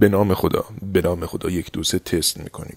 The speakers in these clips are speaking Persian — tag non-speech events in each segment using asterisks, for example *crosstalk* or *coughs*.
به نام خدا به نام خدا یک دو سه تست می‌کنیم.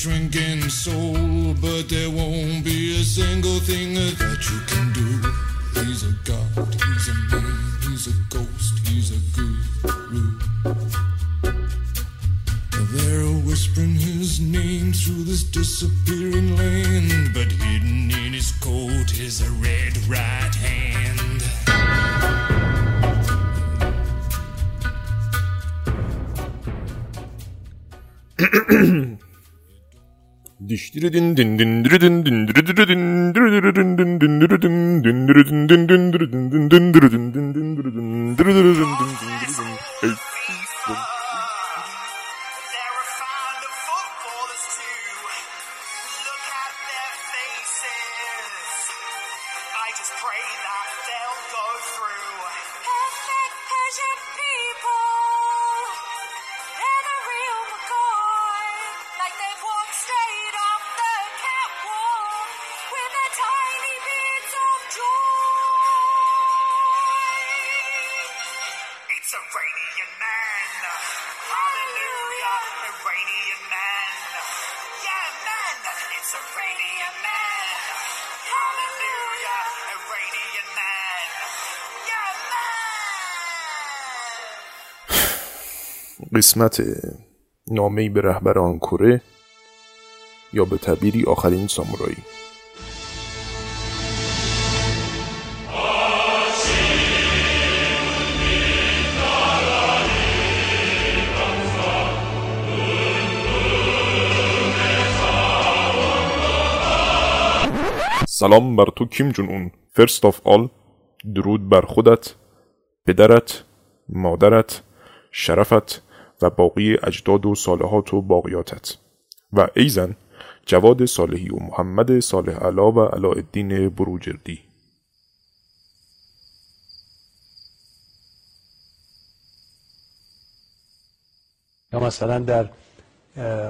Shrinking soul, but there won't be a single thing that you can do. He's a god, he's a man, he's a ghost, he's a guru. They're whispering his name through this disappearing land, but hidden in his coat is a red right hand. *clears throat* Diştiridin قسمت نامه‌ای به رهبر آن کره یا به تعبیری آخرین سامورایی. سلام بر تو کیم جونگ اون. first of all درود بر خودت پدرت مادرت شرفت. و باقی اجداد و صالحات و باقیاتت. و ایزن جواد صالحی و محمد صالح علا و علاءالدین بروجردی. یا مثلا در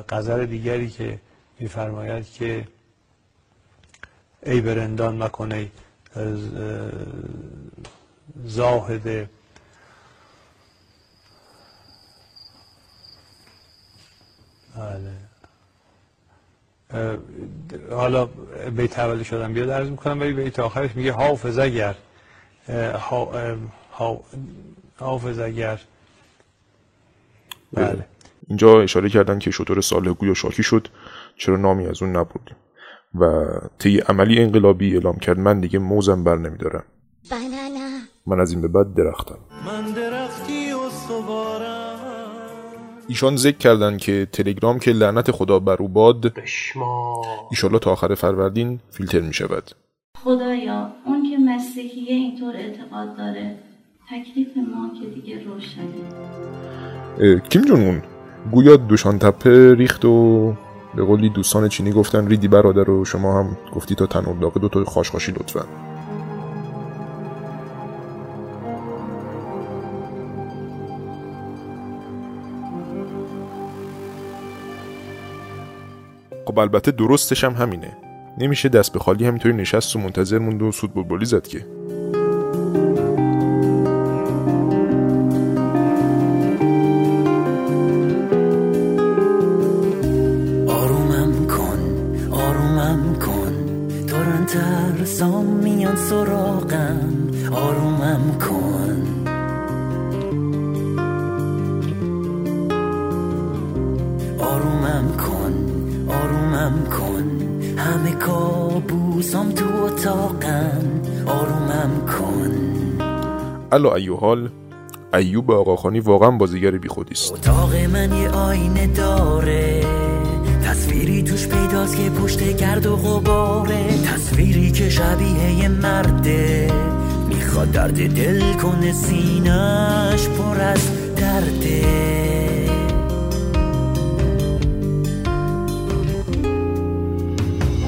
غزل دیگری که میفرماید که ای برندان مکن ای از، اه، زاهد بله اه، حالا بیت اولی شدم بیاد عرض می‌کنم ولی بیت آخرش میگه حافظ اگر حافظ اگر. بله. اینجا اشاره کردن که شطور صالح گویا شاکی شد چرا نامی از اون نبردیم و طی عملی انقلابی اعلام کرد من دیگه موزم بر نمیدارم. من از این به بعد درختم. ایشان ذکر کردن که تلگرام که لعنت خدا بر او باد ایشالله تا آخر فروردین فیلتر می شود. خدایا اون که مسیحیه اینطور اعتقاد داره تکلیف ما که دیگه روشنه. کیم جون اون؟ گویا دوشان تپه ریخت و به قولی دوستان چینی گفتن ریدی برادر و شما هم گفتی تا تنور داغه دو تا خاشخاشی لطفا. خب البته درستش هم همینه. نمیشه دست به خالی همینطوری نشست و منتظر موند و سود بلبلی زد که. الا ایوحال ایوب آقاخانی واقعا بازیگر بیخودی است. اتاق من یه آینه داره. تصویری توش پیداست که پشت گرد و غباره. تصویری که شبیه یه مرده. می‌خواد درد دل کنه سینش پر از درده.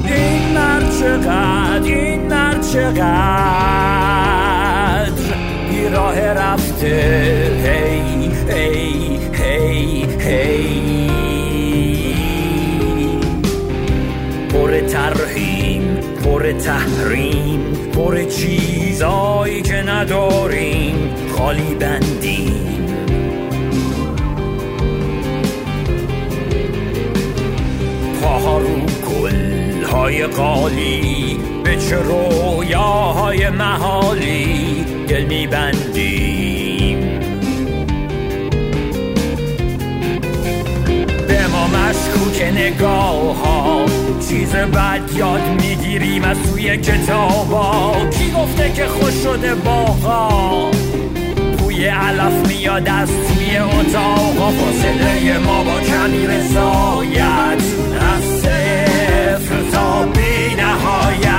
این مرد چقدر این مرد چقدر؟ راه رفته. هی هی هی هی. پر ترهیم پر تحریم پر چیزایی که نداریم خالی بندیم. پاها رو گلهای قالی به چه رویاهای محالی دل میبندیم. به ما مشکوک نگاه ها چیز بد یاد می‌گیریم از توی کتابا کی گفته که خوش شده باغا بوی علف میاد از توی اتاقا فاصله ما با کمی رسایت از صفر تا بی نهایت.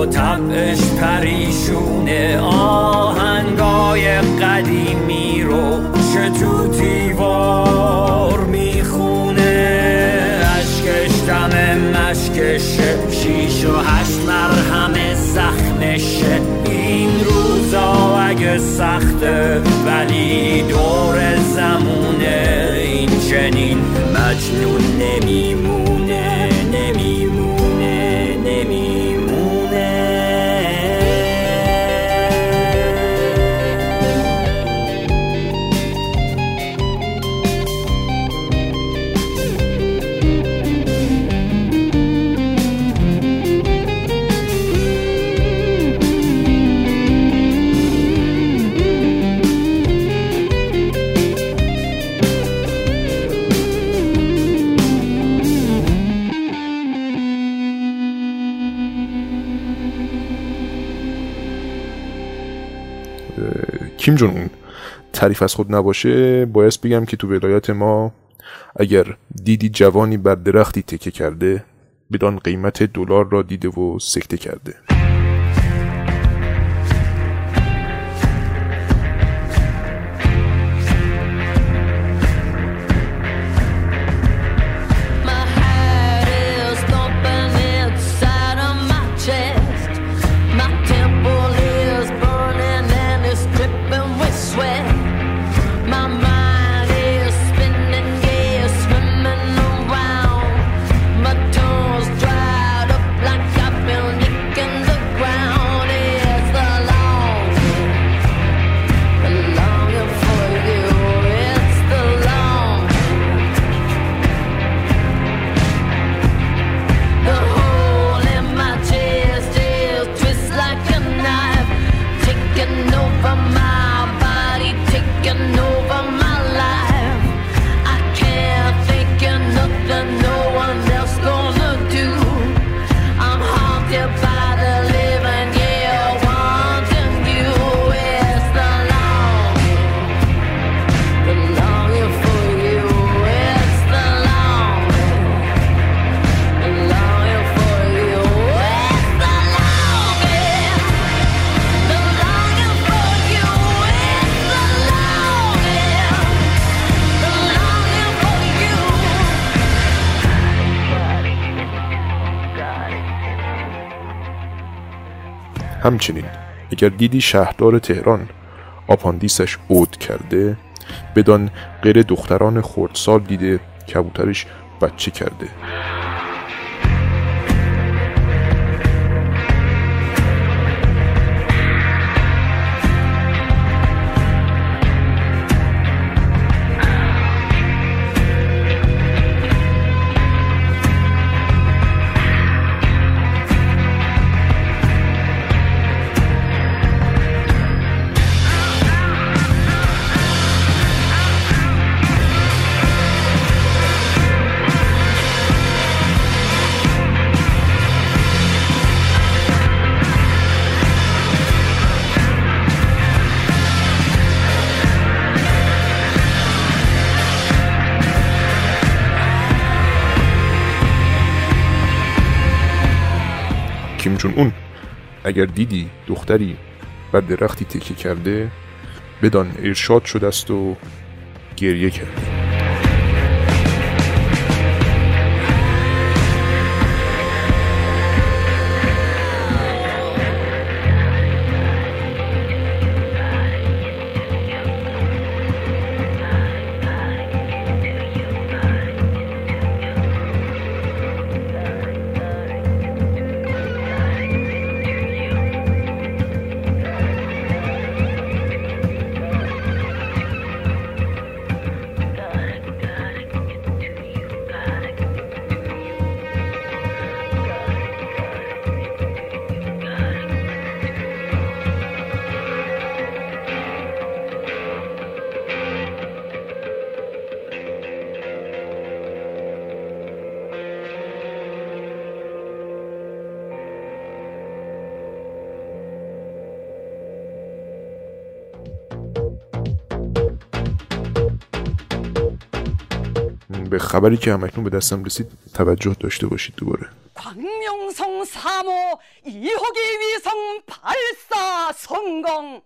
و طبعش پریشونه آهنگای قدیمی رو تو دیوار می‌خونه؟ اشکش دم مشکشه شیش و هشت مرهم زخمشه. این روزا اگه سخته تعریف از خود نباشه باید بگم که تو ولایت ما اگر دیدی جوانی بر درختی تکه کرده بدان قیمت دلار را دیده و سکته کرده. همچنین. اگر دیدی شهردار تهران آپاندیسش عود کرده بدان غیر دختران خردسال دیده کبوترش بچه کرده. کیم جون اون اگر دیدی دختری بر درختی تکیه کرده بدان ارشاد شده است و گریه کرده خبری که همکنون به دستم رسید توجه داشته باشید دوباره 광명성 3호 2호기 위성 발사 성공.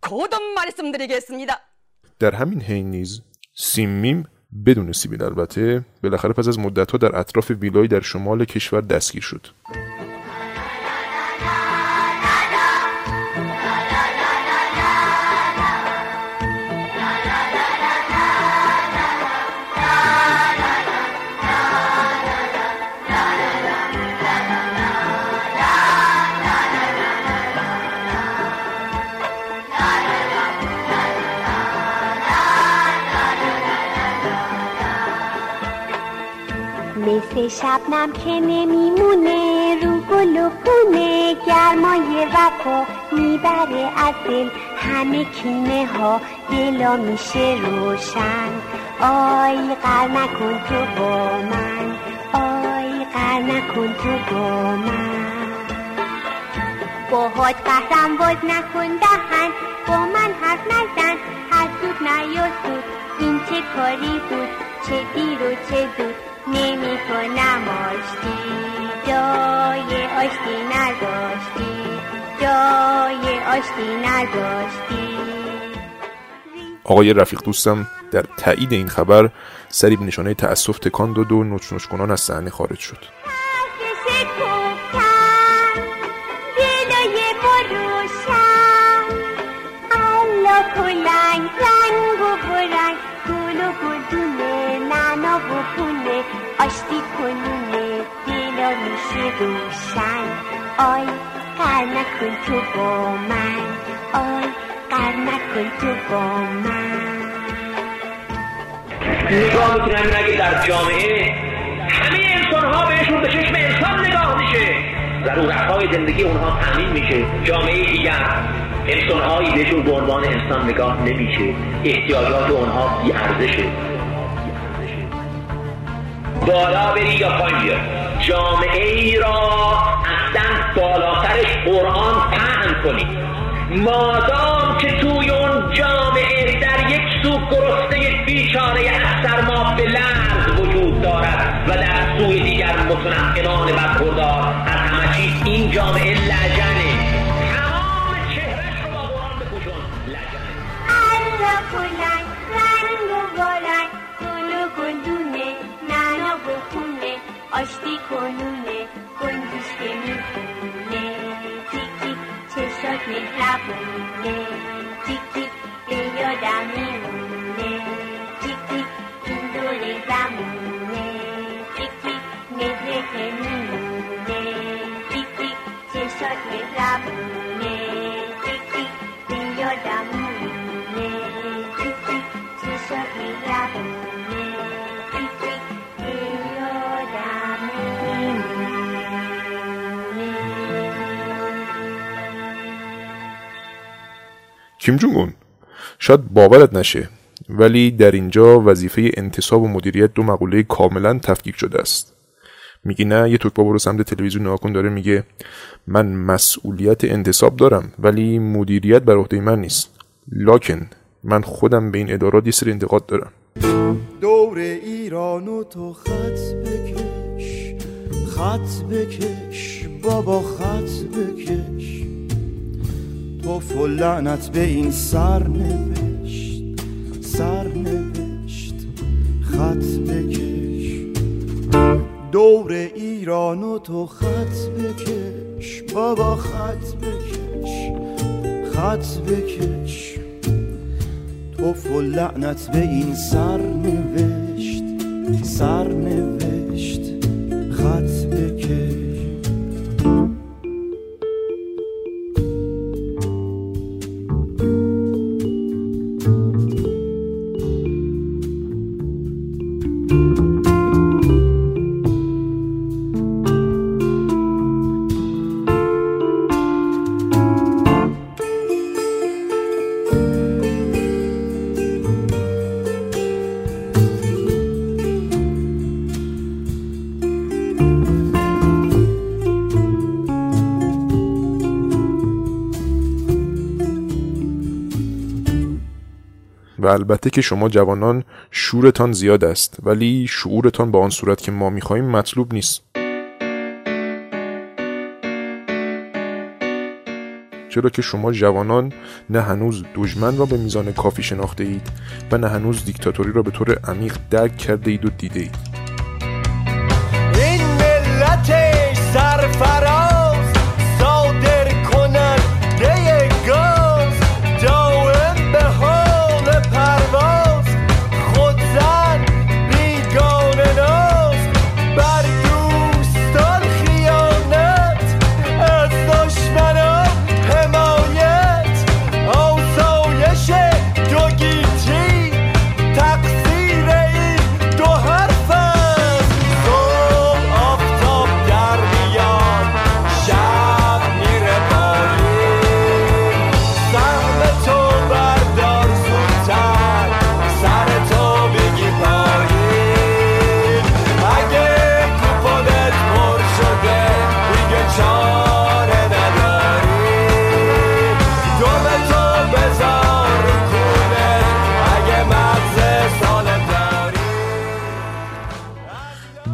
거듭 말씀드리겠습니다. در همین حین نیز سیمیم بدون سیبیل البته بالاخره پس از مدتها در اطراف ویلایی در شمال کشور دستگیر شد شبنم که نمیمونه رو گل و خونه گرمای وفا می‌بره از دل. همه کینه ها دلا میشه روشن. آی قر نکن تو با من آی قر نکن تو با من. باهات قهرم باز نکن دهن با من حرف نزن هر سود نیا سود. این چه کاری بود؟ چه دیر و چه زود نمی کنم آشتی جای آشتی نداشتی. جای آشتی نداشتی. آقای رفیق دوستم در تایید این خبر سری به نشانه تأسف تکان داد و نچ کنان از صحنه خارج شد. آشتی کنونه دلا میشه روشن آی قر نکن تو با من آی قر نکن تو با من نگاه می‌کنن نگه در جامعه همه انسان ها بهشون به چشم انسان نگاه میشه ضرورت های زندگی اونها تامین میشه جامعه دیگر انسان هایی بهشون به عنوان انسان نگاه نمیشه احتیاجات اونها بی ارزشه بالا بری یا پایین بیا جامعه ای را اصلا بالاترش قرآن پهن کنی مادام که توی اون جامعه در یک سو گرسنه بیچاره از سرما به لرز وجود دارد و در سوی دیگر متنقلان برخوردار. از همه چیز این جامعه لجنه آشتی کنونه گنگوش که می‌خونه تیکی چشات مهربونه. تیکی به یادم میمونه کیم جونگ اون شاید باورت نشه ولی در اینجا وظیفه انتصاب و مدیریت دو مقوله کاملا تفکیک شده است. میگی نه یه توک برو سمت تلویزیون نگاه کن داره میگه من مسئولیت انتصاب دارم ولی مدیریت بر عهده من نیست. لاکن من خودم به این ادارات یه سری انتقاد دارم. دور ایران و تو خط بکش خط بکش بابا خط بکش. توف و لعنت به این سر نوشت سر نوشت خط بکش. دور ایران و تو خط بکش بابا خط بکش خط بکش. توف و لعنت به این سر نوشت. و البته که شما جوانان شورتان زیاد است ولی شعورتان با آن صورت که ما می‌خواهیم مطلوب نیست. چرا که شما جوانان نه هنوز دشمن را به میزان کافی شناخته اید و نه هنوز دیکتاتوری را به طور عمیق درک کرده اید و دیده اید.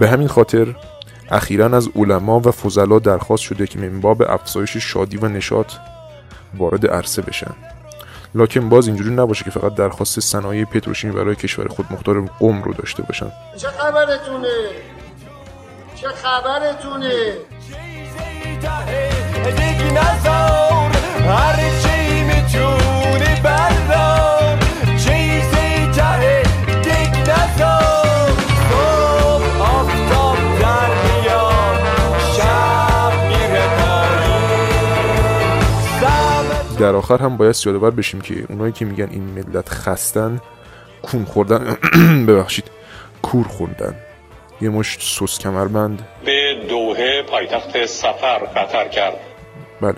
به همین خاطر اخیرا از علما و فضلا درخواست شده که من باب افزایش شادی و نشاط وارد عرصه بشن. لکن باز اینجوری نباشه که فقط درخواست صنایع پتروشیمی برای کشور خود مختار قم رو داشته باشن. چه خبرتونه؟ چه خبرتونه؟ در آخر هم باید یادآور بشیم که اونایی که میگن این ملت خستن کون خوردن *clears throat* ببخشید کور خوردن. یه مشت سس کمربند. به دوحه پایتخت سفر قطر کرد. بله.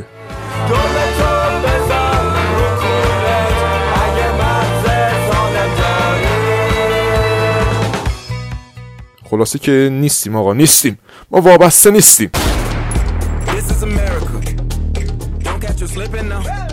خلاصه که نیستیم آقا نیستیم. ما وابسته نیستیم. This is America. Don't catch you slipping now.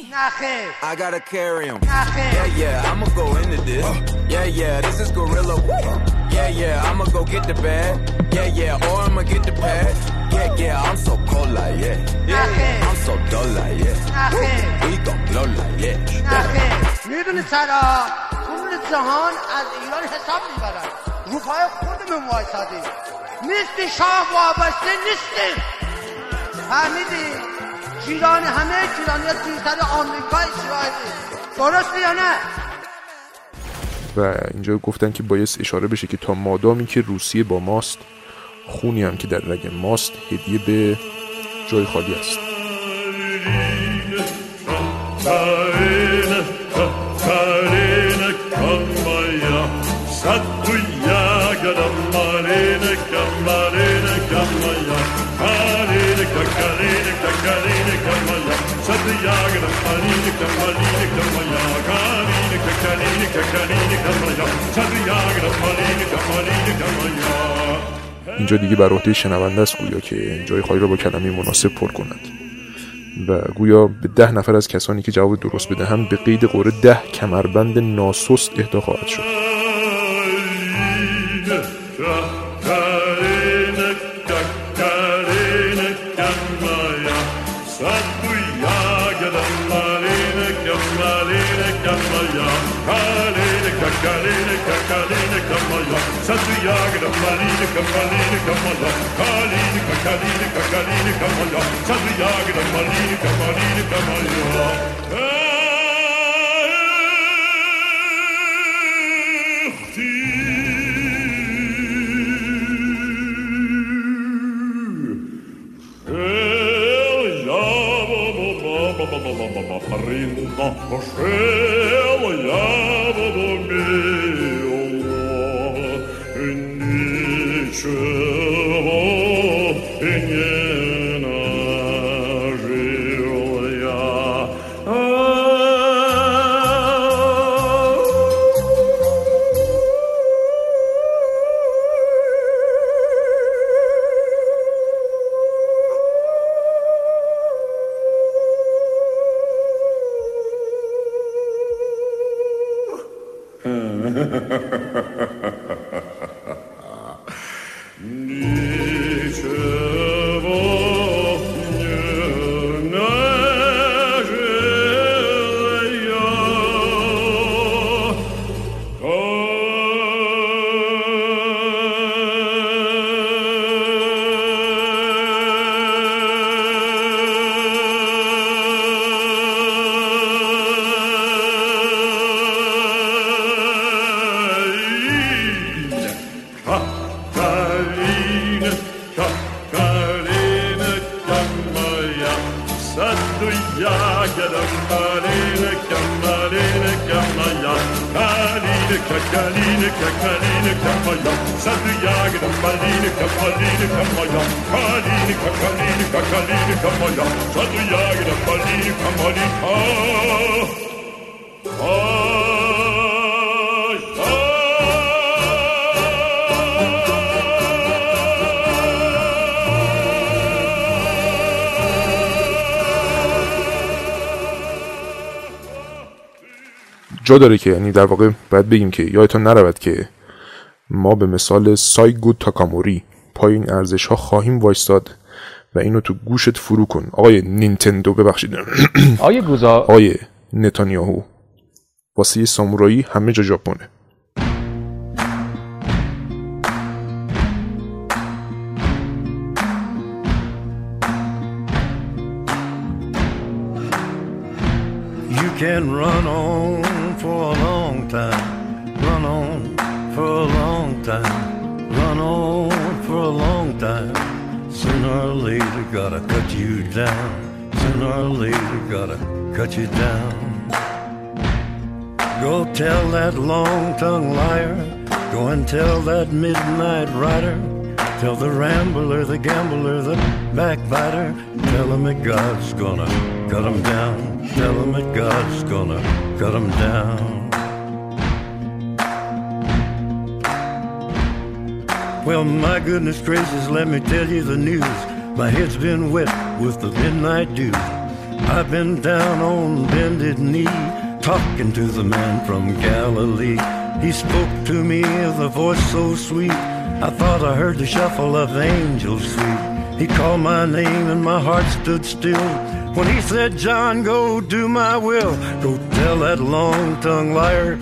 I gotta carry 'em. Yeah, yeah, I'ma go into this. Yeah, yeah, this is Gorilla. Yeah, yeah, I'ma go get the bag. Yeah, yeah, or I'ma get the pad. Yeah, yeah, I'm so cold like yeah. Yeah, I'm so dull like yeah. We gon' blow like yeah. میدونی چرا کل جهان از ایران حساب میبرن رو پای خودمون وایسادیم نیستی شاه وابسته نیستیم فهمیدی جیران همه جیرانی ها جیرتر آمریکا اسرائیلی درسته یا نه و اینجا گفتن که باید اشاره بشه که تا مادامی که روسیه با ماست خونی هم که در رگ ماست هدیه به جای خالی است اینجا دیگه بر عهده شنونده است گویا که جای خالی را با کلمه مناسب پر کند. و گویا به ده نفر از کسانی که جواب درست بدهند به قید قره ده کمربند ناسست اهدا خواهد شد. калинка, малинка моя, калинка, калинка, калинка моя, саду ягода, малинка, малинка моя. Паринка, шел я в доме. true. جا داره که یعنی در واقع باید بگیم که یادتان نرود که ما به مثال سایگو تاکاموری پای این ارزش ها خواهیم وایستاد و اینو تو گوشت فرو کن. آقای نینتندو ببخشید. *coughs* آقای گوزا. آقای نتانیاهو. واسه یه سامورایی همه جا ژاپنه. You can run on for a long time, run on for a long time, run on for a long time. Sooner or later, gotta cut you down. Sooner or later, gotta cut you down. Go tell that long tongued liar, go and tell that midnight rider. Tell the rambler, the gambler, the backbiter. Tell him that God's gonna cut him down. Tell him that God's gonna cut him down. Well, my goodness gracious, let me tell you the news. My head's been wet with the midnight dew. I've been down on bended knee, talking to the man from Galilee. He spoke to me with a voice so sweet. I thought I heard the shuffle of angels sweet. He called my name and my heart stood still. When he said, John, go do my will. Go tell that long tongued liar.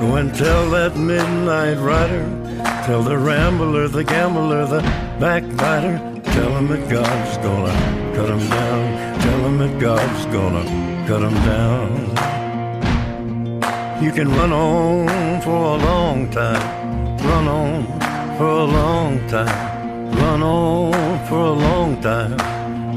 Go and tell that midnight rider. Tell the rambler, the gambler, the backbiter. Tell him that God's gonna cut him down. Tell him that God's gonna cut him down. You can run on for a long time. Run on for a long time. Run on for a long time.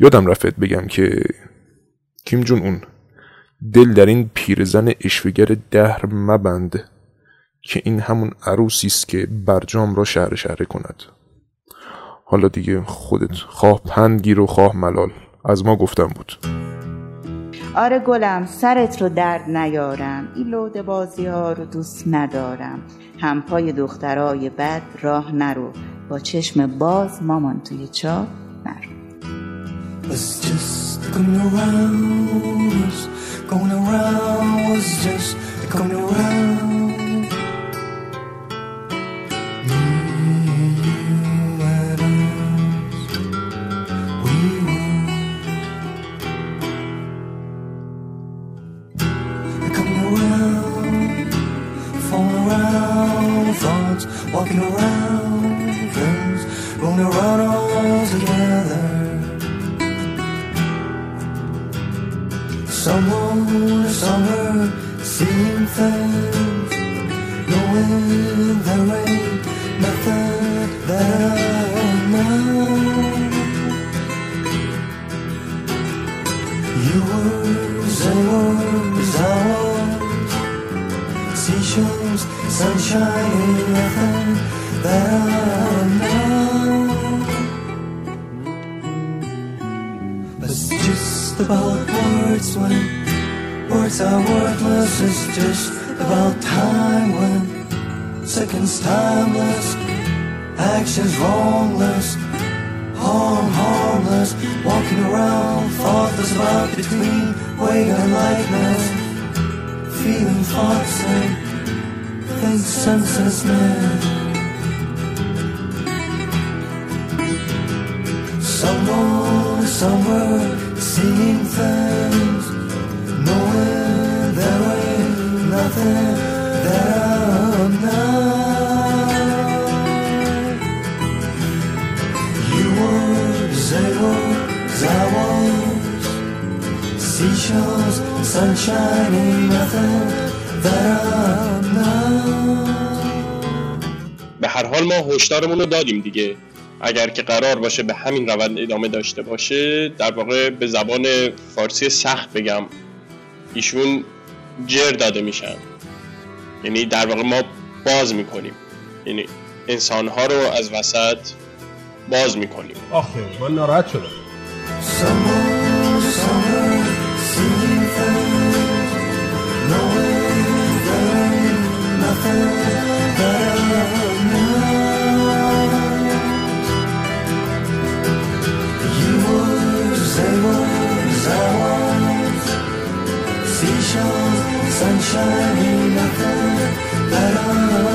یادم رفت بگم که کیم جون اون دل در این پیرزن اشوگر دهر مبند که این همون عروسی است که برجام را شهر شهره کند. حالا دیگه خودت خواه پند گیر و خواه ملال. از ما گفتم بود. آره گلم سرت رو درد نیارم. این لوده بازی ها رو دوست ندارم. همپای دخترای بد راه نرو. با چشم باز مامان توی چاه was just going around, was going around, was just going around. Mm, and us, we were coming around, falling around, thoughts walking around, seeing things, knowing there ain't nothing that I know. You were, they were, I was, seashells, sunshine, nothing that I know. It's just about words when words are worthless. It's just about time when seconds timeless, actions wrongless, harm harmless, walking around thoughtless about between weight and lightness, feeling thoughts and think senselessness. Someone, somewhere, seeing things, sunshine, ain't nothing that I'm not. به هر حال ما هشدارمون رو دادیم دیگه. اگر که قرار باشه به همین روند ادامه داشته باشه در واقع به زبان فارسی سخت بگم. ایشون جر داده میشن. یعنی در واقع ما باز می‌کنیم. یعنی انسانها رو از وسط باز می‌کنیم. آخه من ناراحت شدم. sunshine, ain't nothing but on